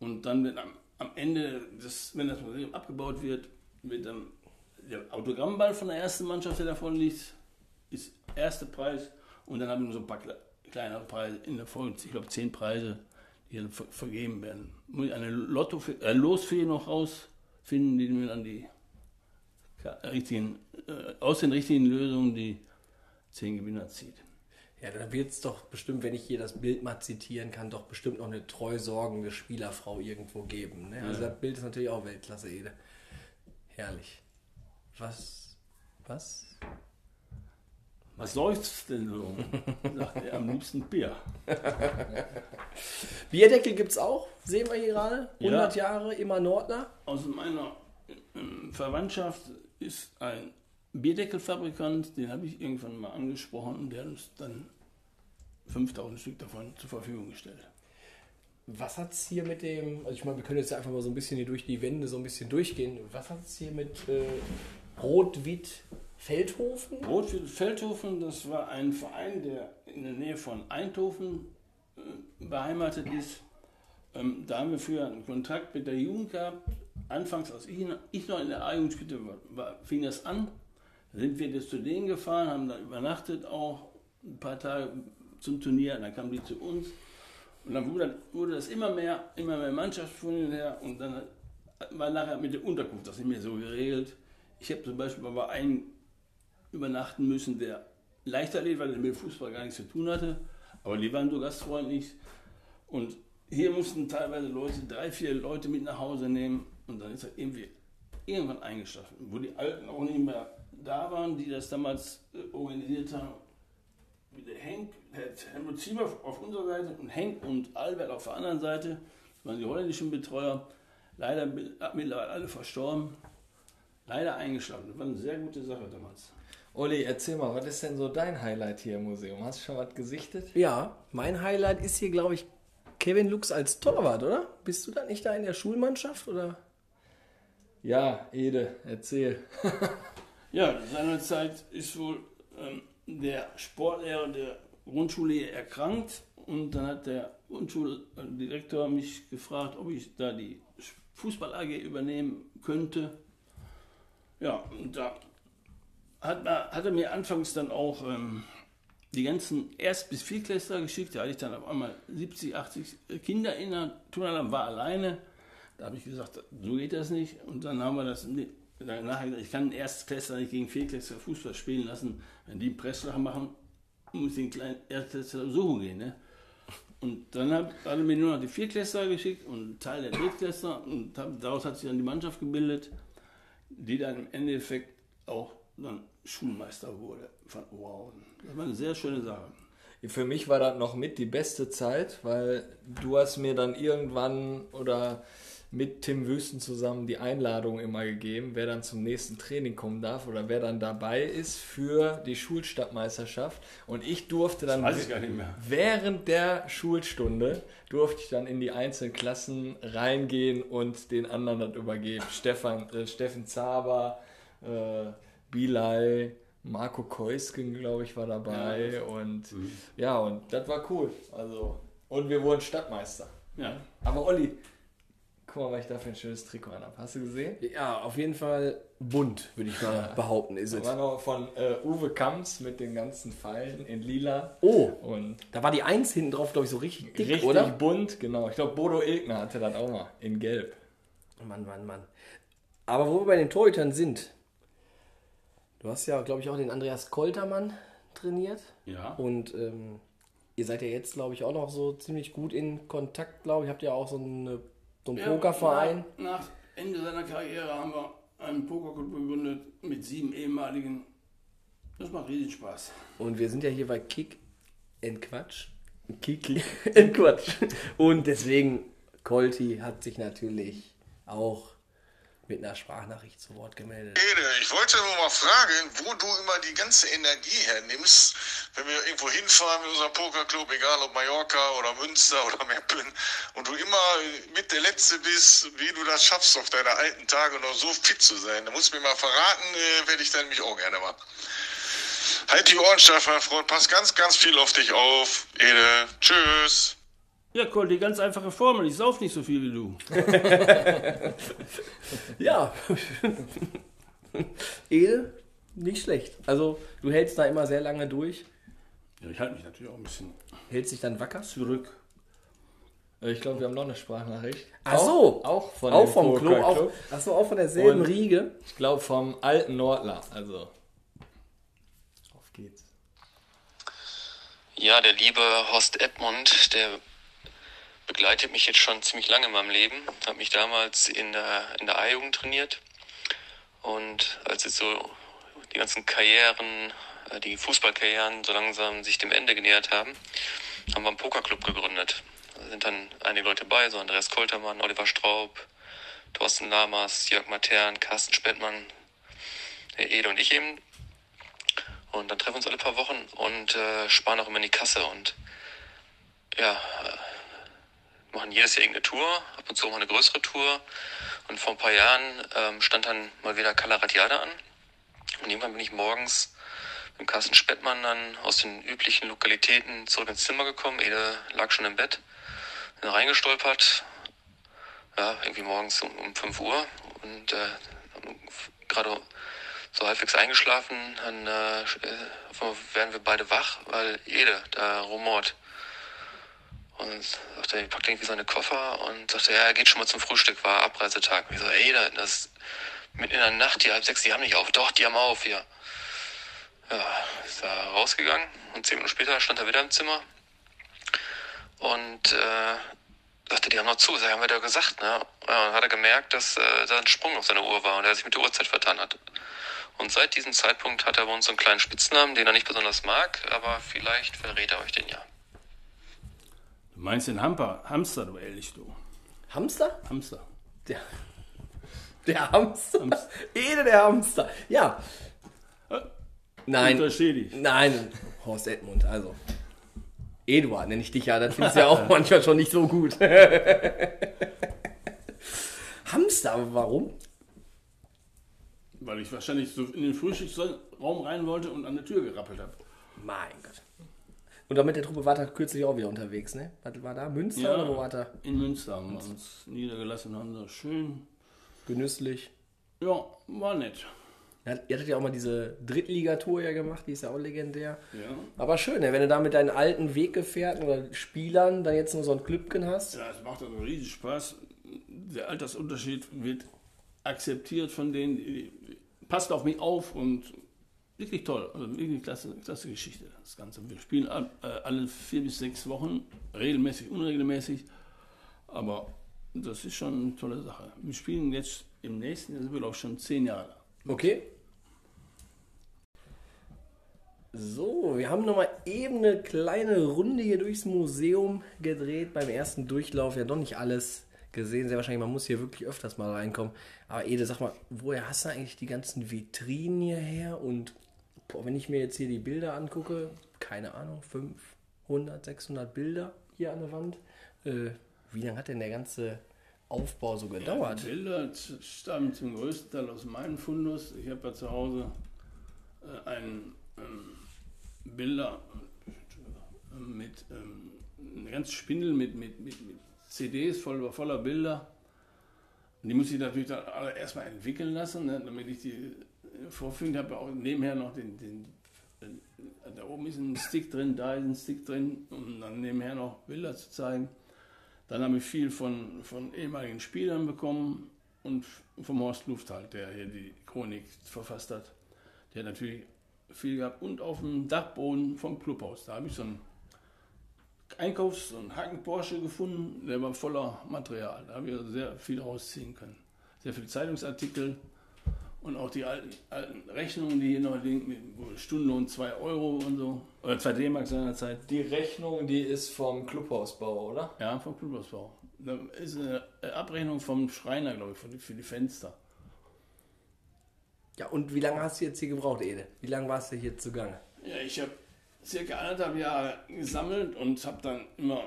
und dann wird am, am Ende, des, wenn das Museum abgebaut wird, wird dann der Autogrammball von der ersten Mannschaft, der davon liegt, ist erste Preis und dann haben wir so ein paar kle- kleinere Preise in der Folge, ich glaube zehn Preise, die dann ver vergeben werden. Muss ich eine Lotto äh, Losfee noch rausfinden, die mir dann die richtigen, äh, aus den richtigen Lösungen die zehn Gewinner zieht. Ja, dann wird es doch bestimmt, wenn ich hier das Bild mal zitieren kann, doch bestimmt noch eine treu sorgende Spielerfrau irgendwo geben. Ne? Also Ja. das Bild ist natürlich auch Weltklasse, Ede. Herrlich. Was? Was? Was läuft's denn so? (laughs) Sagt er am liebsten Bier. (laughs) Bierdeckel gibt es auch, sehen wir hier gerade. Ja. 100 Jahre, immer Nordner. Aus meiner ähm, Verwandtschaft ist ein Bierdeckelfabrikant, den habe ich irgendwann mal angesprochen und der hat uns dann 5000 Stück davon zur Verfügung gestellt. Was hat es hier mit dem, also ich meine, wir können jetzt einfach mal so ein bisschen hier durch die Wände so ein bisschen durchgehen. Was hat es hier mit äh, Rot-Wit Feldhofen? Rotwild Feldhofen, das war ein Verein, der in der Nähe von Eindhoven äh, beheimatet ist. Ähm, da haben wir früher einen Kontakt mit der Jugend gehabt. Anfangs, als ich, noch in der war, fing das an. Da sind wir jetzt zu denen gefahren, haben da übernachtet auch ein paar Tage zum Turnier. Dann kamen die zu uns. Und dann wurde, wurde das immer mehr, immer mehr Mannschaft von her. Und dann war nachher mit der Unterkunft das nicht mehr so geregelt. Ich habe zum Beispiel bei einem übernachten müssen, der Leichtathlet war, der mit Fußball gar nichts zu tun hatte. Aber die waren so gastfreundlich. Und hier mussten teilweise Leute, drei, vier Leute mit nach Hause nehmen. Und dann ist er irgendwie irgendwann eingeschlafen. Wo die Alten auch nicht mehr da waren, die das damals äh, organisiert haben. Mit der Henk, der Helmut Ziemer auf unserer Seite und Henk und Albert auf der anderen Seite. Das waren die holländischen Betreuer. Leider mittlerweile alle verstorben. Leider eingeschlafen. Das war eine sehr gute Sache damals. Olli, erzähl mal, was ist denn so dein Highlight hier im Museum? Hast du schon was gesichtet? Ja, mein Highlight ist hier, glaube ich, Kevin Lux als Torwart, oder? Bist du da nicht da in der Schulmannschaft, oder? Ja, Ede, erzähl. (laughs) ja, seinerzeit ist wohl ähm, der Sportlehrer der Grundschule erkrankt und dann hat der Grundschuldirektor mich gefragt, ob ich da die Fußball AG übernehmen könnte. Ja, und da hat, hat er mir anfangs dann auch ähm, die ganzen Erst- bis Viertklässler geschickt. Da hatte ich dann auf einmal 70, 80 Kinder in der Turnhalle, war alleine. Da habe ich gesagt, so geht das nicht. Und dann haben wir das nachher gesagt, ich kann einen Erstklässler nicht gegen Viertklässler Fußball spielen lassen. Wenn die einen Presslacher machen, muss ich den kleinen Erstklässler suchen gehen. Ne? Und dann hat er mir nur noch die Viertklässler geschickt und einen Teil der Drittklässler. Und daraus hat sich dann die Mannschaft gebildet, die dann im Endeffekt auch dann Schulmeister wurde von Oberhausen. Das war eine sehr schöne Sache. Für mich war das noch mit die beste Zeit, weil du hast mir dann irgendwann oder mit Tim Wüsten zusammen die Einladung immer gegeben, wer dann zum nächsten Training kommen darf oder wer dann dabei ist für die Schulstadtmeisterschaft. Und ich durfte dann ich während der Schulstunde durfte ich dann in die einzelnen Klassen reingehen und den anderen das übergeben. (laughs) Stefan, äh, Steffen Zaber, äh, Bilal, Marco Keusken, glaube ich, war dabei. Ja. Und mhm. ja, und das war cool. Also, und wir wurden Stadtmeister. Ja. Aber Olli, guck mal, was ich da für ein schönes Trikot an habe. Hast du gesehen? Ja, auf jeden Fall bunt, würde ich mal behaupten, ist es. War noch von äh, Uwe Kamps mit den ganzen Pfeilen in lila. Oh, und da war die Eins hinten drauf, glaube ich, so richtig dick, richtig oder? bunt, genau. Ich glaube, Bodo Ilgner hatte das auch mal in gelb. Mann, Mann, Mann. Aber wo wir bei den Torhütern sind, Du hast ja, glaube ich, auch den Andreas Koltermann trainiert. Ja. Und ähm, ihr seid ja jetzt, glaube ich, auch noch so ziemlich gut in Kontakt, glaube ich. Habt ja auch so, eine, so einen ja, Pokerverein. Nach, nach Ende seiner Karriere haben wir einen Pokerclub gegründet mit sieben ehemaligen. Das macht riesen Spaß. Und wir sind ja hier bei Kick in Quatsch. Kick (laughs) in Quatsch. Und deswegen, Colti hat sich natürlich auch mit einer Sprachnachricht zu Wort gemeldet. Ede, ich wollte nur mal fragen, wo du immer die ganze Energie hernimmst, wenn wir irgendwo hinfahren mit unserem Pokerclub, egal ob Mallorca oder Münster oder Meppen, und du immer mit der Letzte bist, wie du das schaffst, auf deine alten Tage noch so fit zu sein. Da musst du mir mal verraten, äh, werde ich dann nämlich auch gerne mal. Halt die Ohren steif, mein Freund, pass ganz, ganz viel auf dich auf. Ede, tschüss. Ja, Colt, die ganz einfache Formel. Ich sauf nicht so viel wie du. (laughs) ja. (laughs) Edel, nicht schlecht. Also, du hältst da immer sehr lange durch. Ja, ich halte mich natürlich auch ein bisschen. Hältst dich dann wacker? Zurück. Äh, ich glaube, wir haben noch eine Sprachnachricht. Ach so. Auch, von auch vom Club. Auch, ach so, auch von derselben Und Riege. Ich glaube, vom alten Nordler. Also, auf geht's. Ja, der liebe Horst Edmund, der begleitet mich jetzt schon ziemlich lange in meinem Leben. Habe mich damals in der, in der A-Jugend trainiert. Und als jetzt so die ganzen Karrieren, äh, die Fußballkarrieren so langsam sich dem Ende genähert haben, haben wir einen Pokerclub gegründet. Da sind dann einige Leute bei, so Andreas Koltermann, Oliver Straub, Thorsten Lamas, Jörg Matern, Carsten Spettmann, Herr Ede und ich eben. Und dann treffen wir uns alle paar Wochen und äh, sparen auch immer in die Kasse. Und ja, äh, machen jedes Jahr irgendeine Tour, ab und zu auch mal eine größere Tour. Und vor ein paar Jahren ähm, stand dann mal wieder Calaratiada an. Und irgendwann bin ich morgens mit Carsten Spettmann dann aus den üblichen Lokalitäten zurück ins Zimmer gekommen. Ede lag schon im Bett, bin reingestolpert, ja, irgendwie morgens um, um 5 Uhr und äh, gerade so halbwegs eingeschlafen, dann äh, einmal werden wir beide wach, weil Ede da rumort. Und sagte, er packt irgendwie seine Koffer und sagte, ja, er geht schon mal zum Frühstück, war Abreisetag. Und ich so, ey, da, das mitten in der Nacht, die halb sechs, die haben nicht auf. Doch, die haben auf, ja. Ja, ist da rausgegangen und zehn Minuten später stand er wieder im Zimmer und äh, sagte, die haben noch zu, das haben wir da gesagt, ne? Ja, und hat er gemerkt, dass äh, da ein Sprung auf seiner Uhr war und er sich mit der Uhrzeit vertan hat. Und seit diesem Zeitpunkt hat er bei uns so einen kleinen Spitznamen, den er nicht besonders mag, aber vielleicht verrät er euch den ja. Du meinst den Hamper, Hamster, du ehrlich, du. Hamster? Hamster. Der, der Hamster. Ede, der Hamster. Ja. Nein. Untersteh dich. Nein, Horst Edmund, also. Eduard nenne ich dich ja, das findest du ja auch (laughs) manchmal schon nicht so gut. (laughs) Hamster, warum? Weil ich wahrscheinlich so in den Frühstücksraum rein wollte und an der Tür gerappelt habe. Mein Gott. Und damit der Truppe war er kürzlich auch wieder unterwegs, ne? Was war da? Münster oder wo war er? in Münster haben wir uns niedergelassen, haben da schön. Genüsslich. Ja, war nett. Ja, Ihr hattet ja auch mal diese Drittligatour ja gemacht, die ist ja auch legendär. Ja. Aber schön, ne? wenn du da mit deinen alten Weggefährten oder Spielern dann jetzt nur so ein Klüppchen hast. Ja, es macht also riesig Spaß. Der Altersunterschied wird akzeptiert von denen. Passt auf mich auf und wirklich toll. Also wirklich klasse, klasse Geschichte, das Ganze. Wir spielen äh, alle vier bis sechs Wochen, regelmäßig, unregelmäßig. Aber das ist schon eine tolle Sache. Wir spielen jetzt im nächsten Jahr, sind wir glaube schon zehn Jahre. Okay. So, wir haben nochmal eben eine kleine Runde hier durchs Museum gedreht. Beim ersten Durchlauf ja noch nicht alles gesehen. Sehr wahrscheinlich, man muss hier wirklich öfters mal reinkommen. Aber Ede, sag mal, woher hast du eigentlich die ganzen Vitrinen hierher? Und boah, wenn ich mir jetzt hier die Bilder angucke, keine Ahnung, 500, 600 Bilder hier an der Wand. Äh, wie lange hat denn der ganze Aufbau so gedauert? Die Bilder stammen zum größten Teil aus meinem Fundus. Ich habe ja zu Hause äh, einen ähm, Bilder äh, mit ähm, eine ganze Spindel mit, mit, mit, mit CDs voll, voller Bilder. Und die muss ich natürlich dann erstmal entwickeln lassen, ne, damit ich die vorfügen. Ich habe auch nebenher noch den, den da oben ist ein Stick drin, da ist ein Stick drin, um dann nebenher noch Bilder zu zeigen. Dann habe ich viel von, von ehemaligen Spielern bekommen und vom Horst Luft halt, der hier die Chronik verfasst hat. Der hat natürlich viel gehabt. Und auf dem Dachboden vom Clubhaus. Da habe ich so einen Einkaufs- und Haken-Porsche gefunden, der war voller Material. Da habe ich sehr viel rausziehen können. Sehr viele Zeitungsartikel und auch die alten, alten Rechnungen, die hier noch liegen, Stundenlohn 2 Euro und so. Oder 2 D-Mark seinerzeit. Die Rechnung, die ist vom Clubhausbau, oder? Ja, vom Clubhausbau. Da ist eine Abrechnung vom Schreiner, glaube ich, für die, für die Fenster. Ja, und wie lange hast du jetzt hier gebraucht, Ede? Wie lange warst du hier zugange? Ja, ich habe circa anderthalb Jahre gesammelt und habe dann immer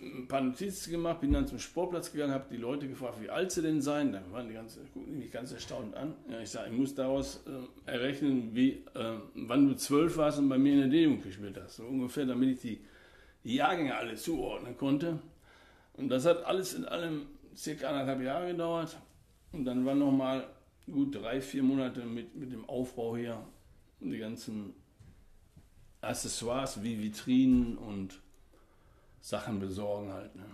ein paar Notizen gemacht, bin dann zum Sportplatz gegangen, habe die Leute gefragt, wie alt sie denn seien. Dann waren die ganz, guckten mich ganz erstaunt an. Ja, ich sage, ich muss daraus äh, errechnen, wie, äh, wann du zwölf warst und bei mir in der D-Jugend gespielt hast. So ungefähr, damit ich die, die Jahrgänge alle zuordnen konnte. Und das hat alles in allem circa anderthalb Jahre gedauert. Und dann waren nochmal gut drei, vier Monate mit, mit dem Aufbau hier die ganzen Accessoires wie Vitrinen und Sachen besorgen halt. Ne?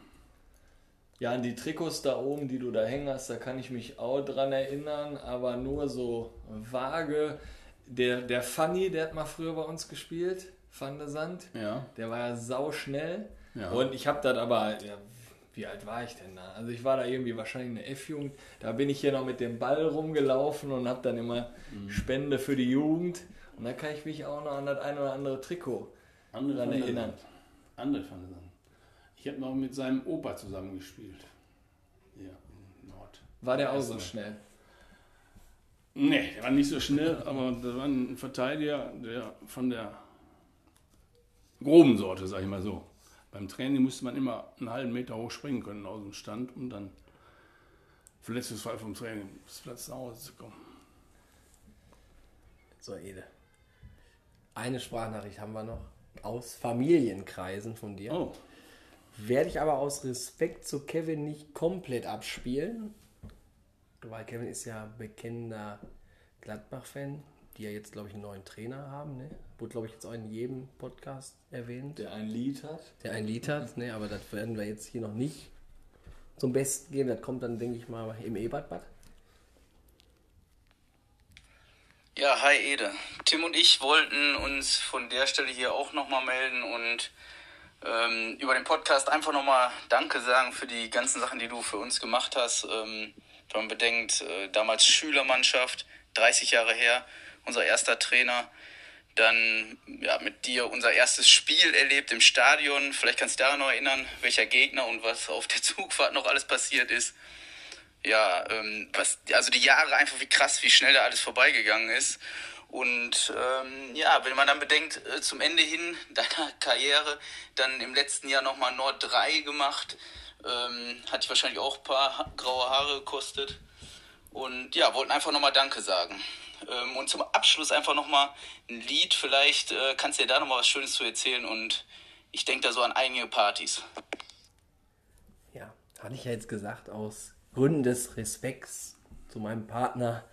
Ja, an die Trikots da oben, die du da hängen hast, da kann ich mich auch dran erinnern, aber nur so vage. Der, der Funny, der hat mal früher bei uns gespielt, Van de Sand. Ja. Der war ja sau schnell. Ja. Und ich habe das aber, ja, wie alt war ich denn da? Also ich war da irgendwie wahrscheinlich eine F-Jugend. Da bin ich hier noch mit dem Ball rumgelaufen und habe dann immer Mhm. Spende für die Jugend. Und da kann ich mich auch noch an das ein oder andere Trikot Andere dran der erinnern. Andere Van der Sand. Ich habe noch mit seinem Opa zusammengespielt. Ja, Nord. War der auch so schnell? Nee, der war nicht so schnell, aber das war ein Verteidiger, der von der groben Sorte, sag ich mal so. Beim Training musste man immer einen halben Meter hoch springen können aus dem Stand, um dann verletzungsfrei vom Trainingsplatz nach Hause zu kommen. So, Ede. Eine Sprachnachricht haben wir noch aus Familienkreisen von dir. Oh, Werde ich aber aus Respekt zu Kevin nicht komplett abspielen. Weil Kevin ist ja bekennender Gladbach-Fan, die ja jetzt, glaube ich, einen neuen Trainer haben. Ne? Wurde, glaube ich, jetzt auch in jedem Podcast erwähnt, Der ein Lied hat. der ein Lied hat. Ne? Aber das werden wir jetzt hier noch nicht zum Besten geben. Das kommt dann, denke ich mal, im Ebertbad. Ja, hi Ede. Tim und ich wollten uns von der Stelle hier auch nochmal melden und ähm, über den Podcast einfach nochmal Danke sagen für die ganzen Sachen, die du für uns gemacht hast. Ähm, wenn man bedenkt, äh, damals Schülermannschaft, 30 Jahre her, unser erster Trainer. Dann ja, mit dir unser erstes Spiel erlebt im Stadion. Vielleicht kannst du daran noch erinnern, welcher Gegner und was auf der (laughs) Zugfahrt noch alles passiert ist ja, ähm, was, also die Jahre einfach wie krass, wie schnell da alles vorbeigegangen ist. Und ähm, ja, wenn man dann bedenkt, äh, zum Ende hin deiner (laughs) Karriere, dann im letzten Jahr nochmal Nord 3 gemacht, ähm, hat dich wahrscheinlich auch ein paar graue Haare gekostet. Und ja, wollten einfach nochmal Danke sagen. Ähm, und zum Abschluss einfach nochmal ein Lied, vielleicht äh, kannst du dir da nochmal was Schönes zu erzählen und ich denke da so an einige Partys. Ja, hatte ich ja jetzt gesagt, aus Gründen des Respekts zu meinem Partner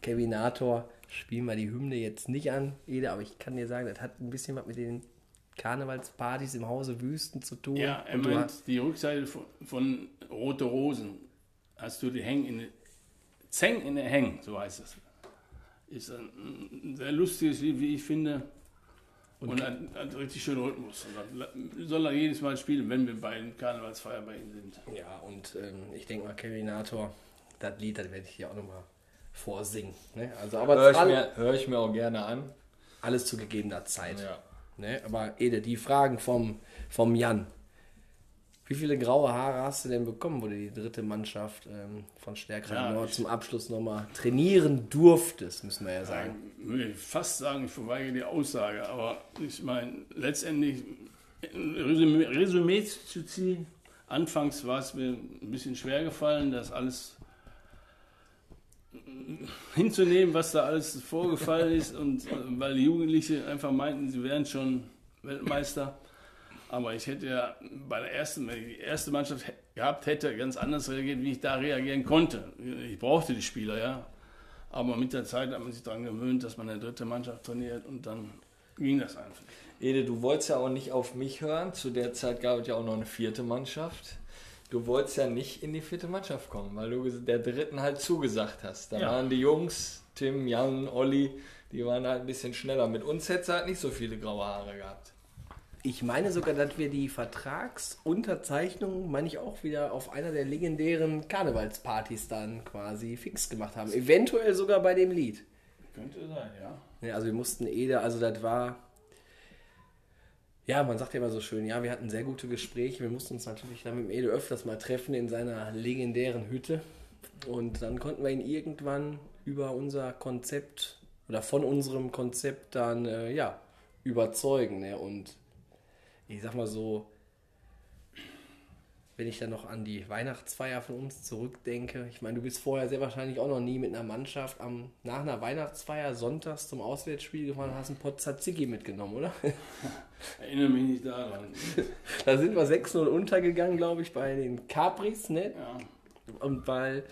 Kevinator spielen wir die Hymne jetzt nicht an, Ede, aber ich kann dir sagen, das hat ein bisschen was mit den Karnevalspartys im Hause Wüsten zu tun. ja, er Und du meint hast, die Rückseite von, von Rote Rosen. Hast du die Hängen in Zeng in der Hängen, so heißt es. Ist ein, sehr lustiges Lied, wie ich finde. Und, hat, hat richtig schönen Rhythmus. Und soll er jedes Mal spielen, wenn wir bei den Karnevalsfeiern bei ihm sind. ja, und ähm, ich denke mal, Kevinator, das Lied, das werde ich hier auch nochmal vorsingen. Ne? Also, aber Hör ich, all- mir, hör ich mir auch gerne an. alles zu gegebener Zeit. Ja. Ne? Aber Ede, die Fragen vom, vom Jan. Wie viele graue Haare hast du denn bekommen, wo du die dritte Mannschaft ähm, von Stärkrad Ja, Nord zum Abschluss nochmal trainieren durftest, müssen wir ja sagen. Würde ich fast sagen, ich verweigere die Aussage, aber ich meine, letztendlich ein Resümee, Resümee zu ziehen. Anfangs war es mir ein bisschen schwer gefallen, das alles hinzunehmen, was da alles vorgefallen ist und äh, weil die Jugendliche einfach meinten, sie wären schon Weltmeister. Aber ich hätte ja bei der ersten, wenn ich die erste Mannschaft gehabt hätte, ganz anders reagiert, wie ich da reagieren konnte. Ich brauchte die Spieler, ja. Aber mit der Zeit hat man sich daran gewöhnt, dass man eine dritte Mannschaft trainiert und dann ging das einfach. Ede, du wolltest ja auch nicht auf mich hören. Zu der Zeit gab es ja auch noch eine vierte Mannschaft. Du wolltest ja nicht in die vierte Mannschaft kommen, weil du der dritten halt zugesagt hast. Da Ja. waren die Jungs, Tim, Jan, Olli, die waren halt ein bisschen schneller. Mit uns hättest du halt nicht so viele graue Haare gehabt. Ich meine sogar, dass wir die Vertragsunterzeichnung, meine ich auch wieder auf einer der legendären Karnevalspartys dann quasi fix gemacht haben. Eventuell sogar bei dem Lied. Könnte sein, ja. Ja, also wir mussten Ede, also das war, ja, man sagt ja immer so schön, ja, wir hatten sehr gute Gespräche. Wir mussten uns natürlich dann mit dem Ede öfters mal treffen in seiner legendären Hütte. Und dann konnten wir ihn irgendwann über unser Konzept oder von unserem Konzept dann, äh, ja, überzeugen. Ne? Und ich sag mal so, wenn ich dann noch an die Weihnachtsfeier von uns zurückdenke, ich meine, du bist vorher sehr wahrscheinlich auch noch nie mit einer Mannschaft am, nach einer Weihnachtsfeier sonntags zum Auswärtsspiel gefahren und hast einen Pot Tzatziki mitgenommen, oder? (laughs) Erinnere mich nicht daran. (laughs) da sind wir 6-0 untergegangen, glaube ich, bei den Capris, ne? Ja. Und weil,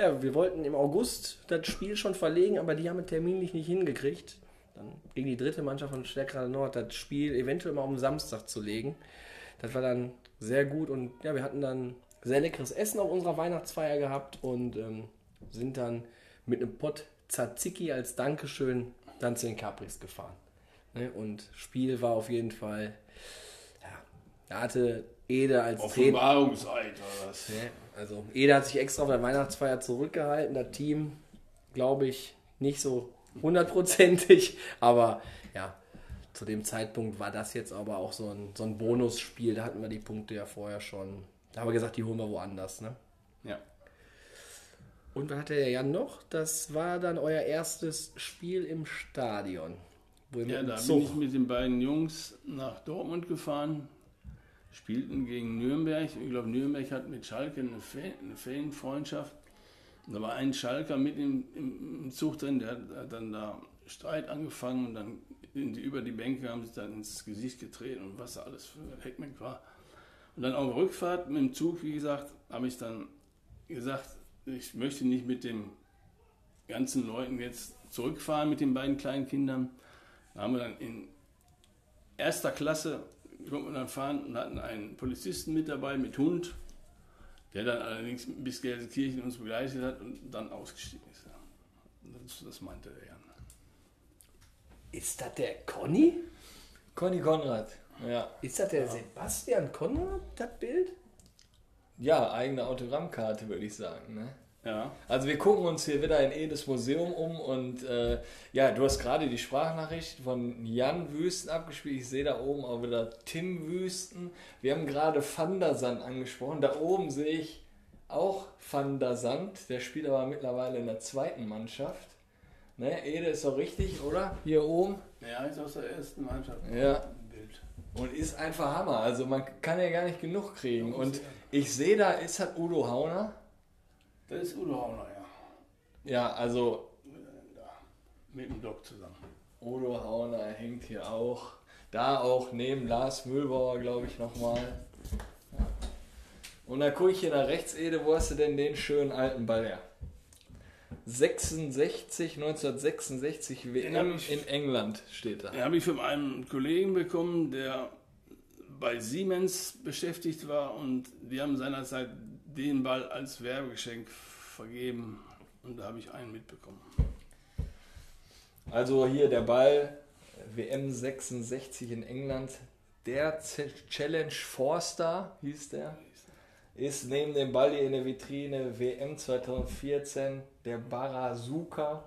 ja, wir wollten im August das Spiel schon verlegen, aber die haben es terminlich nicht hingekriegt. Dann gegen die dritte Mannschaft von Stärkrade Nord das Spiel eventuell mal um Samstag zu legen. Das war dann sehr gut und ja, wir hatten dann sehr leckeres Essen auf unserer Weihnachtsfeier gehabt und ähm, sind dann mit einem Pott Tzatziki als Dankeschön dann zu den Capris gefahren. Ne? Und Spiel war auf jeden Fall, ja, da hatte Ede als. Offenbarungseid oder was. Ne? Also Ede hat sich extra auf der Weihnachtsfeier zurückgehalten. Das Team, glaube ich, nicht so hundertprozentig. (laughs) Aber ja, zu dem Zeitpunkt war das jetzt aber auch so ein, so ein Bonusspiel. Da hatten wir die Punkte ja vorher schon. Da haben wir gesagt, die holen wir woanders. Ne? Ja. Und was hatte der Jan noch? Das war dann euer erstes Spiel im Stadion. Ja, da Zug- bin ich mit den beiden Jungs nach Dortmund gefahren, spielten gegen Nürnberg. Ich glaube, Nürnberg hat mit Schalke eine, Fan, eine Fanfreundschaft. Und da war ein Schalker mit im, im, im Zug drin, der hat, hat dann da Streit angefangen und dann sind die über die Bänke, haben sich dann ins Gesicht getreten und was alles für Heckmeck war. Und dann auf der Rückfahrt mit dem Zug, wie gesagt, habe ich dann gesagt, ich möchte nicht mit den ganzen Leuten jetzt zurückfahren mit den beiden kleinen Kindern. Da haben wir dann in erster Klasse konnten wir dann fahren und hatten einen Polizisten mit dabei mit Hund, der dann allerdings bis Gelsenkirchen uns begleitet hat und dann ausgestiegen ist. Das, das meinte er ja. Ist das der Conny? Conny Konrad. Ja. Ist das der Sebastian Konrad, das Bild? Ja, eigene Autogrammkarte, würde ich sagen. Ne? Ja. Also wir gucken uns hier wieder in Edes Museum um und äh, ja, du hast gerade die Sprachnachricht von Jan Wüsten abgespielt. Ich sehe da oben auch wieder Tim Wüsten. Wir haben gerade Van der Sand angesprochen. Da oben sehe ich auch Van der Sand. Der spielt aber mittlerweile in der zweiten Mannschaft. Ne, Ede ist doch richtig, oder? Hier oben. Ja, ist aus der ersten Mannschaft. Ja. Und ist einfach Hammer. Also man kann ja gar nicht genug kriegen. Und ich sehe da, ist das Udo Hauner? Das ist Udo Hauner, ja. Ja, also mit dem Doc zusammen. Udo Hauner hängt hier auch. Da auch neben Lars Mühlbauer, glaube ich, nochmal. Und da gucke ich hier nach rechts, Ede, wo hast du denn den schönen alten Ball her? 66, 1966 hab WM ich- in England steht da. Den habe ich von einem Kollegen bekommen, der bei Siemens beschäftigt war und die haben seinerzeit den Ball als Werbegeschenk vergeben und da habe ich einen mitbekommen. Also hier der Ball, WM 66 in England. Der Challenge Forster hieß der. Ist neben dem Ball hier in der Vitrine WM 2014 der Barazuka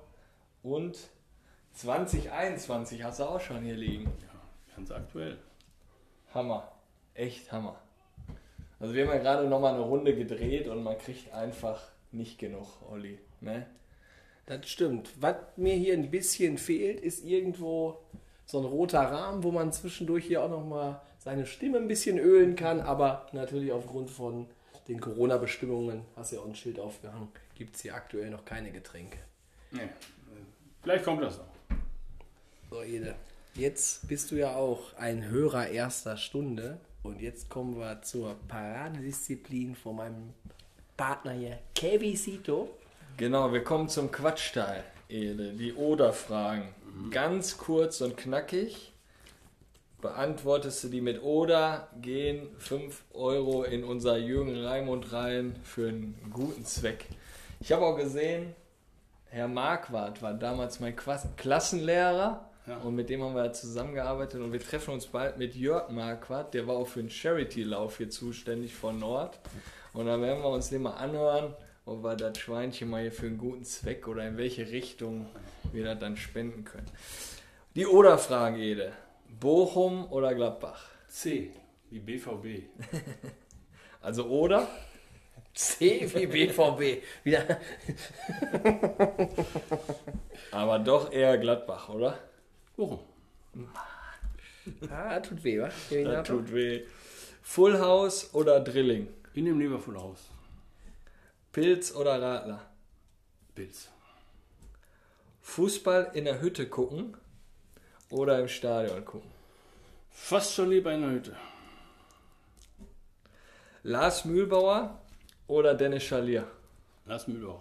und 2021 hast du auch schon hier liegen. Ganz aktuell. Hammer. Echt Hammer. Also wir haben ja gerade nochmal eine Runde gedreht und man kriegt einfach nicht genug, Olli. Ne? Das stimmt. Was mir hier ein bisschen fehlt, ist irgendwo so ein roter Rahmen, wo man zwischendurch hier auch nochmal seine Stimme ein bisschen ölen kann. Aber natürlich aufgrund von den Corona-Bestimmungen, hast ja auch ein Schild aufgehangen, gibt es hier aktuell noch keine Getränke. Nee. Vielleicht kommt das noch. So, Ede, jetzt bist du ja auch ein Hörer erster Stunde. Und jetzt kommen wir zur Paradedisziplin von meinem Partner hier, Kevisito. Genau, wir kommen zum Quatschteil, Ede. Die Oder-Fragen. Ganz kurz und knackig. Beantwortest du die mit Oder, gehen 5 Euro in unser Jürgen Raimund rein für einen guten Zweck. Ich habe auch gesehen, Herr Marquardt war damals mein Klassenlehrer Ja. und mit dem haben wir zusammengearbeitet und wir treffen uns bald mit Jörg Marquardt, der war auch für den Charity-Lauf hier zuständig von Nord. Und dann werden wir uns den mal anhören, ob wir das Schweinchen mal hier für einen guten Zweck oder in welche Richtung wir das dann spenden können. Die Oder-Fragen, Ede. Bochum oder Gladbach? C, wie BVB. (laughs) Also Oder? (laughs) C wie BVB. Wieder. (laughs) Aber doch eher Gladbach, oder? Bochum. Ah, tut weh, wa? Das tut weh. Full House oder Drilling? Ich nehme Liverpool aus. Pilz oder Radler? Pilz. Fußball in der Hütte gucken oder im Stadion gucken? Fast schon lieber in der Hütte. Lars Mühlbauer oder Dennis Schalier? Lass Müller.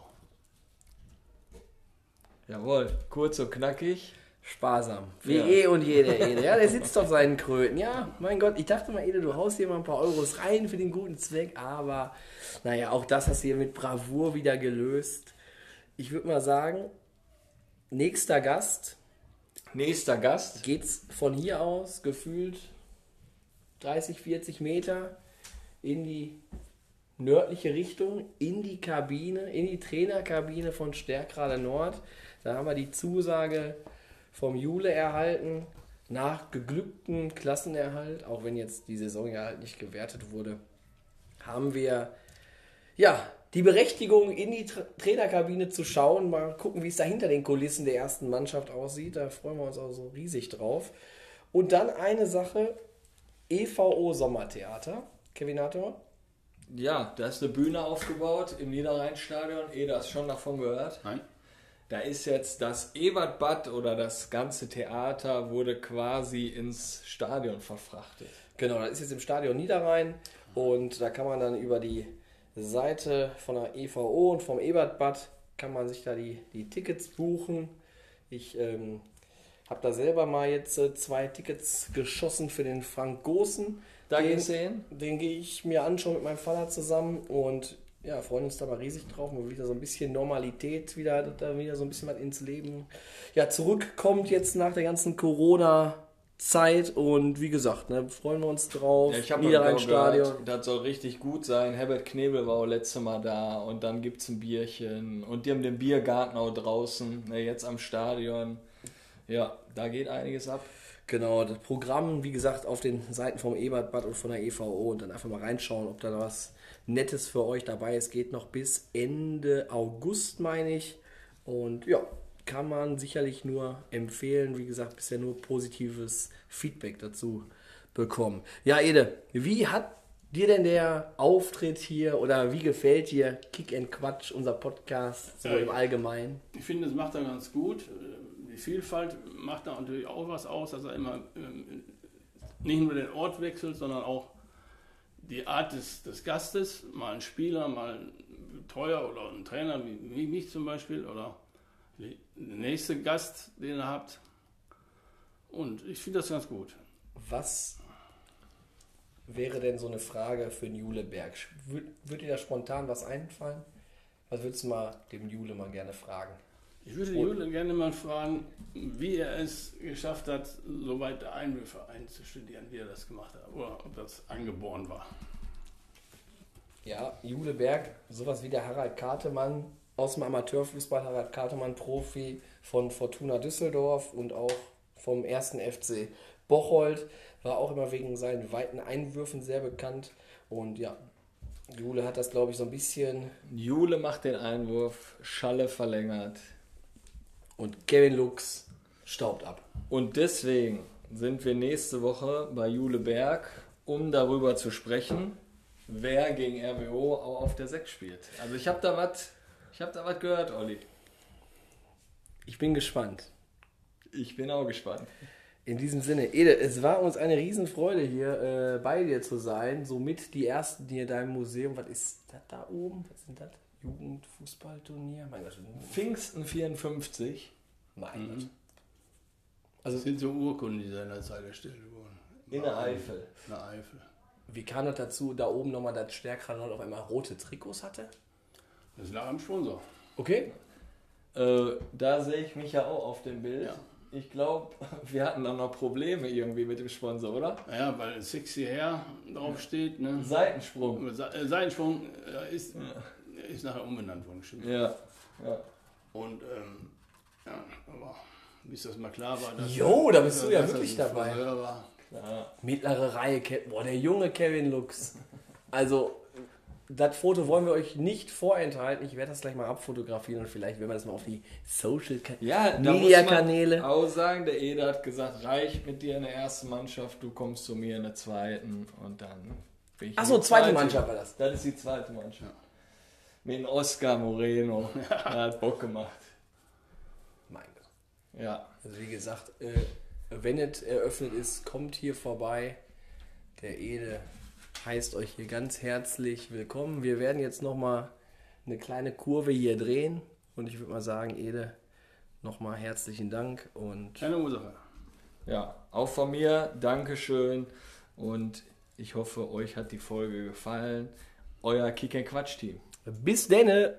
Jawohl, kurz und knackig. Sparsam. Wie Ja. eh und jeder Ede. Ja, der sitzt auf seinen Kröten. Ja, mein Gott, ich dachte mal, Ede, du haust hier mal ein paar Euros rein für den guten Zweck, aber naja, auch das hast du hier mit Bravour wieder gelöst. Ich würde mal sagen, nächster Gast Nächster Gast. geht's von hier aus gefühlt 30, 40 Meter in die nördliche Richtung, in die Kabine, in die Trainerkabine von Stärkrade Nord. Da haben wir die Zusage vom Jule erhalten, nach geglücktem Klassenerhalt, auch wenn jetzt die Saison ja halt nicht gewertet wurde, haben wir ja die Berechtigung, in die Tra Trainerkabine zu schauen, mal gucken, wie es da hinter den Kulissen der ersten Mannschaft aussieht. Da freuen wir uns auch so riesig drauf. Und dann eine Sache, EVO Sommertheater. Kevin Nator? Ja, da ist eine Bühne aufgebaut im Niederrheinstadion. Eh, du hast schon davon gehört. Nein? da ist jetzt das Ebertbad oder das ganze Theater wurde quasi ins Stadion verfrachtet. Genau, das ist jetzt im Stadion Niederrhein und da kann man dann über die Seite von der EVO und vom Ebertbad kann man sich da die, die Tickets buchen. Ich ähm, habe da selber mal jetzt äh, zwei Tickets geschossen für den Frank Gosen. Da den, gesehen? Den gehe ich mir anschauen mit meinem Vater zusammen und ja, freuen uns da mal riesig drauf, wo wieder so ein bisschen Normalität wieder, da wieder so ein bisschen was ins Leben ja, zurückkommt jetzt nach der ganzen Corona- Zeit und wie gesagt, ne, freuen wir uns drauf. Ja, ich habe Niederrhein-Stadion. gehört, das soll richtig gut sein. Herbert Knebel war auch letztes Mal da und dann gibt es ein Bierchen und die haben den Biergarten auch draußen, ne, jetzt am Stadion. Ja, da geht einiges ab. Genau, das Programm, wie gesagt, auf den Seiten vom Ebertbad und von der EVO und dann einfach mal reinschauen, ob da was Nettes für euch dabei ist. Geht noch bis Ende August, meine ich. Und ja, kann man sicherlich nur empfehlen. Wie gesagt, bisher nur positives Feedback dazu bekommen. Ja, Ede, wie hat dir denn der Auftritt hier oder wie gefällt dir Kick and Quatsch, unser Podcast, so Ja, im Allgemeinen? Ich finde, das macht er ganz gut. Die Vielfalt macht da natürlich auch was aus, dass er immer ähm, nicht nur den Ort wechselt, sondern auch die Art des, des Gastes, mal ein Spieler, mal ein Betreuer oder ein Trainer, wie, wie mich zum Beispiel, oder der nächste Gast, den ihr habt. Und ich finde das ganz gut. Was wäre denn so eine Frage für den Juleberg? Würde würd dir da spontan was einfallen? Was würdest du mal dem Jule mal gerne fragen? Ich würde Jule gerne mal fragen, wie er es geschafft hat, so weit Einwürfe einzustudieren, wie er das gemacht hat, oder ob das angeboren war. Ja, Juleberg, sowas wie der Harald Kartemann aus dem Amateurfußball, Harald Kartemann, Profi von Fortuna Düsseldorf und auch vom ersten FC Bocholt, war auch immer wegen seinen weiten Einwürfen sehr bekannt. Und ja, Jule hat das, glaube ich, so ein bisschen. Jule macht den Einwurf, Schalle verlängert. Und Kevin Lux staubt ab. Und deswegen sind wir nächste Woche bei Jule Berg, um darüber zu sprechen, wer gegen RWO auch auf der 6 spielt. Also ich habe da was, ich habe da was gehört, Olli. Ich bin gespannt. Ich bin auch gespannt. In diesem Sinne, Ede, es war uns eine Riesenfreude hier äh, bei dir zu sein. Somit die ersten hier in deinem Museum. Was ist das da oben? Was sind das? Jugendfußballturnier? Mein Gott. Pfingsten 54. Mein Gott. Also das sind so Urkunden, die seinerzeit erstellt wurden. In der Eifel. In der Eifel. Wie kam das dazu, da oben nochmal das Stärkrad auf einmal rote Trikots hatte? Das lag am Sponsor. Okay. Äh, da sehe ich mich ja auch auf dem Bild. Ja. Ich glaube, (laughs) wir hatten dann noch Probleme irgendwie mit dem Sponsor, oder? Naja, weil Sexy Hair draufsteht. Ne? Seitensprung. Se äh, Seitensprung äh, ist, ist nachher umbenannt worden. Stimmt. Ja. ja. Und ähm, ja, aber bis das mal klar war, dass Jo, da bist du ja wirklich dabei. Mittlere Reihe, Ke- boah, der junge Kevin Lux. Also, das Foto wollen wir euch nicht vorenthalten. Ich werde das gleich mal abfotografieren und vielleicht werden wir das mal auf die Social Ja, Media Kanäle. auch sagen, der Ede hat gesagt, reicht mit dir in der ersten Mannschaft, du kommst zu mir in der zweiten und dann bin ich Ach in so, die zweite Mannschaft war das. Das ist die zweite Mannschaft. Mit dem Oscar Moreno. Der (laughs) hat Bock gemacht. Mein Gott. Ja. Also wie gesagt, äh, wenn es eröffnet ist, kommt hier vorbei. Der Ede heißt euch hier ganz herzlich willkommen. Wir werden jetzt nochmal eine kleine Kurve hier drehen. Und ich würde mal sagen, Ede, nochmal herzlichen Dank. Und Keine Ursache. Ja, auch von mir, Dankeschön und ich hoffe, euch hat die Folge gefallen. Euer Kick Quatsch Team. bis denne!